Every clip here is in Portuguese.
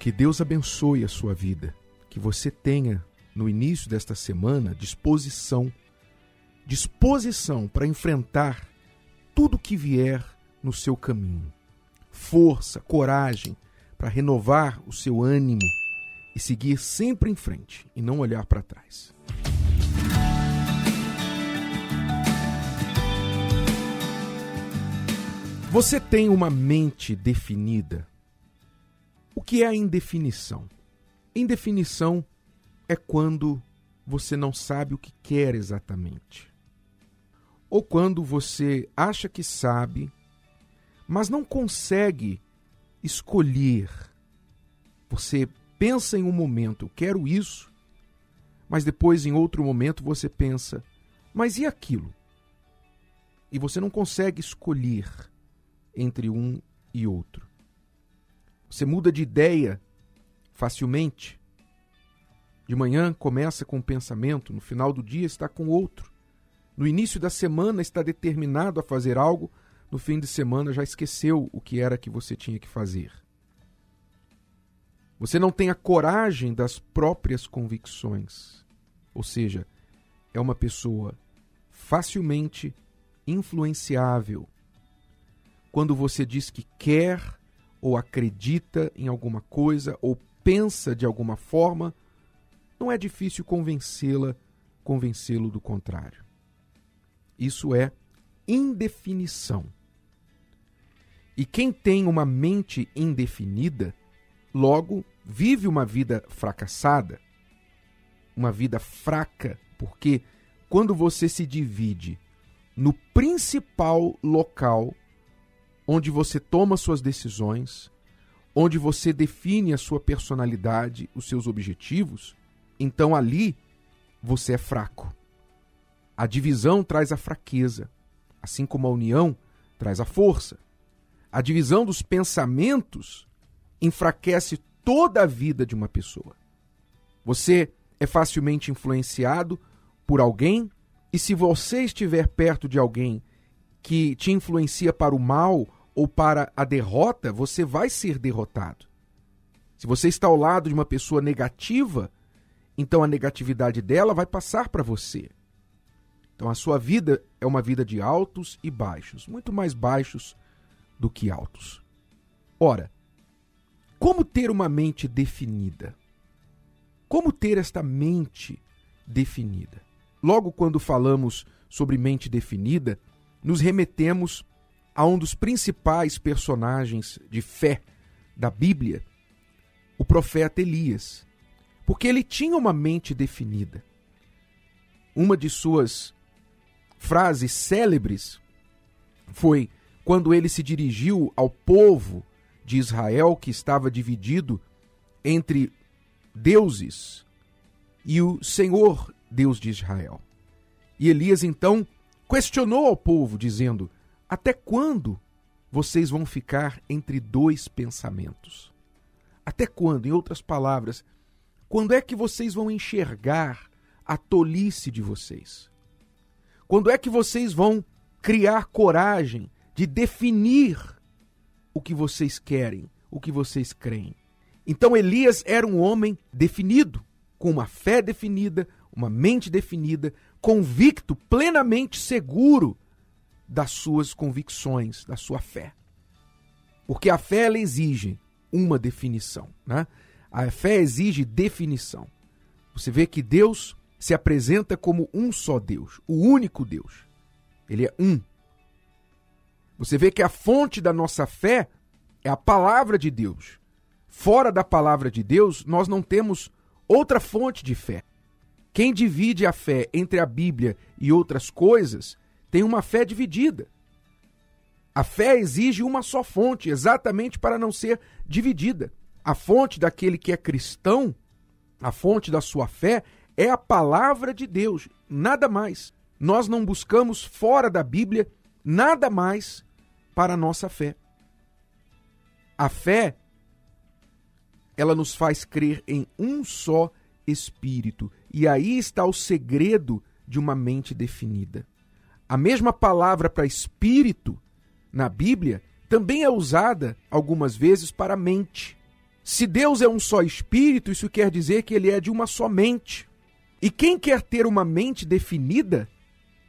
Que Deus abençoe a sua vida, que você tenha no início desta semana disposição, disposição para enfrentar tudo que vier no seu caminho. Força, coragem para renovar o seu ânimo e seguir sempre em frente e não olhar para trás. Você tem uma mente definida? O que é a indefinição? Indefinição é quando você não sabe o que quer exatamente. Ou quando você acha que sabe, mas não consegue escolher. Você pensa em um momento, eu quero isso, mas depois em outro momento você pensa, mas e aquilo? E você não consegue escolher entre um e outro. Você muda de ideia facilmente. De manhã começa com um pensamento, no final do dia está com outro. No início da semana está determinado a fazer algo, no fim de semana já esqueceu o que era que você tinha que fazer. Você não tem a coragem das próprias convicções. Ou seja, é uma pessoa facilmente influenciável. Quando você diz que quer ou acredita em alguma coisa ou pensa de alguma forma, não é difícil convencê-la, convencê-lo do contrário. Isso é indefinição. E quem tem uma mente indefinida Logo, vive uma vida fracassada, uma vida fraca, porque quando você se divide no principal local onde você toma suas decisões, onde você define a sua personalidade, os seus objetivos, então ali você é fraco. A divisão traz a fraqueza, assim como a união traz a força. A divisão dos pensamentos enfraquece toda a vida de uma pessoa. Você é facilmente influenciado por alguém, e se você estiver perto de alguém que te influencia para o mal ou para a derrota, você vai ser derrotado. Se você está ao lado de uma pessoa negativa, então a negatividade dela vai passar para você. Então a sua vida é uma vida de altos e baixos, muito mais baixos do que altos. Ora, como ter uma mente definida? Como ter esta mente definida? Logo quando falamos sobre mente definida, nos remetemos a um dos principais personagens de fé da Bíblia, o profeta Elias, porque ele tinha uma mente definida. Uma de suas frases célebres foi quando ele se dirigiu ao povo de Israel que estava dividido entre deuses e o Senhor Deus de Israel. E Elias então questionou ao povo, dizendo: Até quando vocês vão ficar entre dois pensamentos? Até quando? Em outras palavras, quando é que vocês vão enxergar a tolice de vocês? Quando é que vocês vão criar coragem de definir o que vocês querem, o que vocês creem. Então Elias era um homem definido, com uma fé definida, uma mente definida, convicto, plenamente seguro das suas convicções, da sua fé. Porque a fé ela exige uma definição, né? A fé exige definição. Você vê que Deus se apresenta como um só Deus, o único Deus. Ele é um. Você vê que a fonte da nossa fé é a palavra de Deus. Fora da palavra de Deus, nós não temos outra fonte de fé. Quem divide a fé entre a Bíblia e outras coisas tem uma fé dividida. A fé exige uma só fonte, exatamente para não ser dividida. A fonte daquele que é cristão, a fonte da sua fé, é a palavra de Deus, nada mais. Nós não buscamos fora da Bíblia nada mais para a nossa fé. A fé, ela nos faz crer em um só Espírito. E aí está o segredo de uma mente definida. A mesma palavra para espírito na Bíblia também é usada algumas vezes para mente. Se Deus é um só espírito, isso quer dizer que ele é de uma só mente. E quem quer ter uma mente definida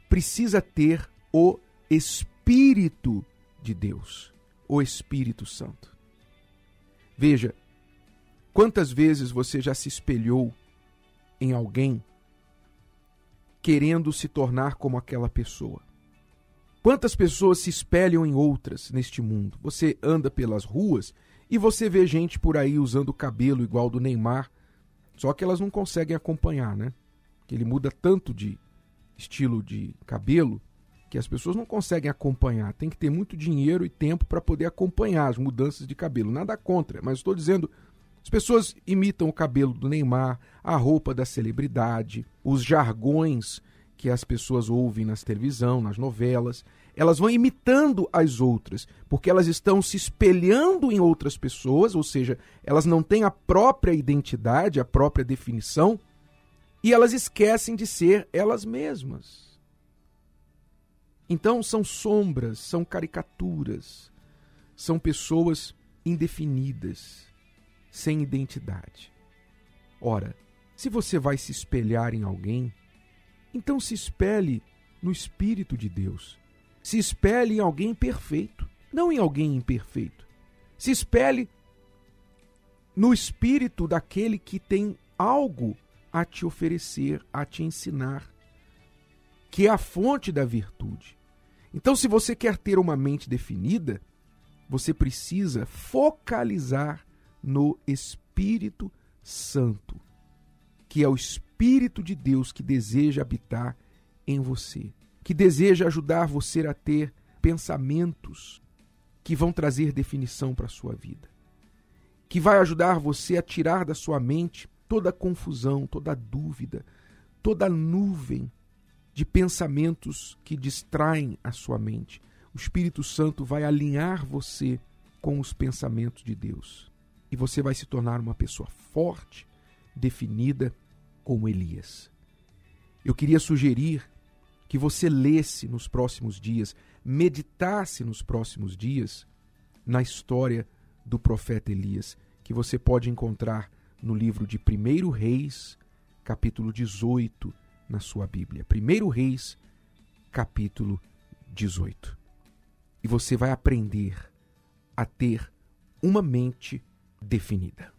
precisa ter o Espírito de Deus, o Espírito Santo. Veja, quantas vezes você já se espelhou em alguém querendo se tornar como aquela pessoa? Quantas pessoas se espelham em outras neste mundo? Você anda pelas ruas e você vê gente por aí usando cabelo igual do Neymar, só que elas não conseguem acompanhar, né? Que ele muda tanto de estilo de cabelo que as pessoas não conseguem acompanhar. Tem que ter muito dinheiro e tempo para poder acompanhar as mudanças de cabelo. Nada contra, mas estou dizendo as pessoas imitam o cabelo do Neymar, a roupa da celebridade, os jargões que as pessoas ouvem na televisão, nas novelas. Elas vão imitando as outras, porque elas estão se espelhando em outras pessoas, ou seja, elas não têm a própria identidade, a própria definição, e elas esquecem de ser elas mesmas. Então são sombras, são caricaturas, são pessoas indefinidas, sem identidade. Ora, se você vai se espelhar em alguém, então se espelhe no Espírito de Deus. Se espelhe em alguém perfeito, não em alguém imperfeito. Se espelhe no Espírito daquele que tem algo a te oferecer, a te ensinar, que é a fonte da virtude. Então, se você quer ter uma mente definida, você precisa focalizar no Espírito Santo, que é o Espírito de Deus que deseja habitar em você, que deseja ajudar você a ter pensamentos que vão trazer definição para a sua vida, que vai ajudar você a tirar da sua mente toda a confusão, toda a dúvida, toda a nuvem de pensamentos que distraem a sua mente. O Espírito Santo vai alinhar você com os pensamentos de Deus. E você vai se tornar uma pessoa forte, definida como Elias. Eu queria sugerir que você lesse nos próximos dias, meditasse nos próximos dias na história do profeta Elias, que você pode encontrar no livro de 1 Reis, capítulo 18, na sua Bíblia. 1 Reis, capítulo 18. E você vai aprender a ter uma mente definida.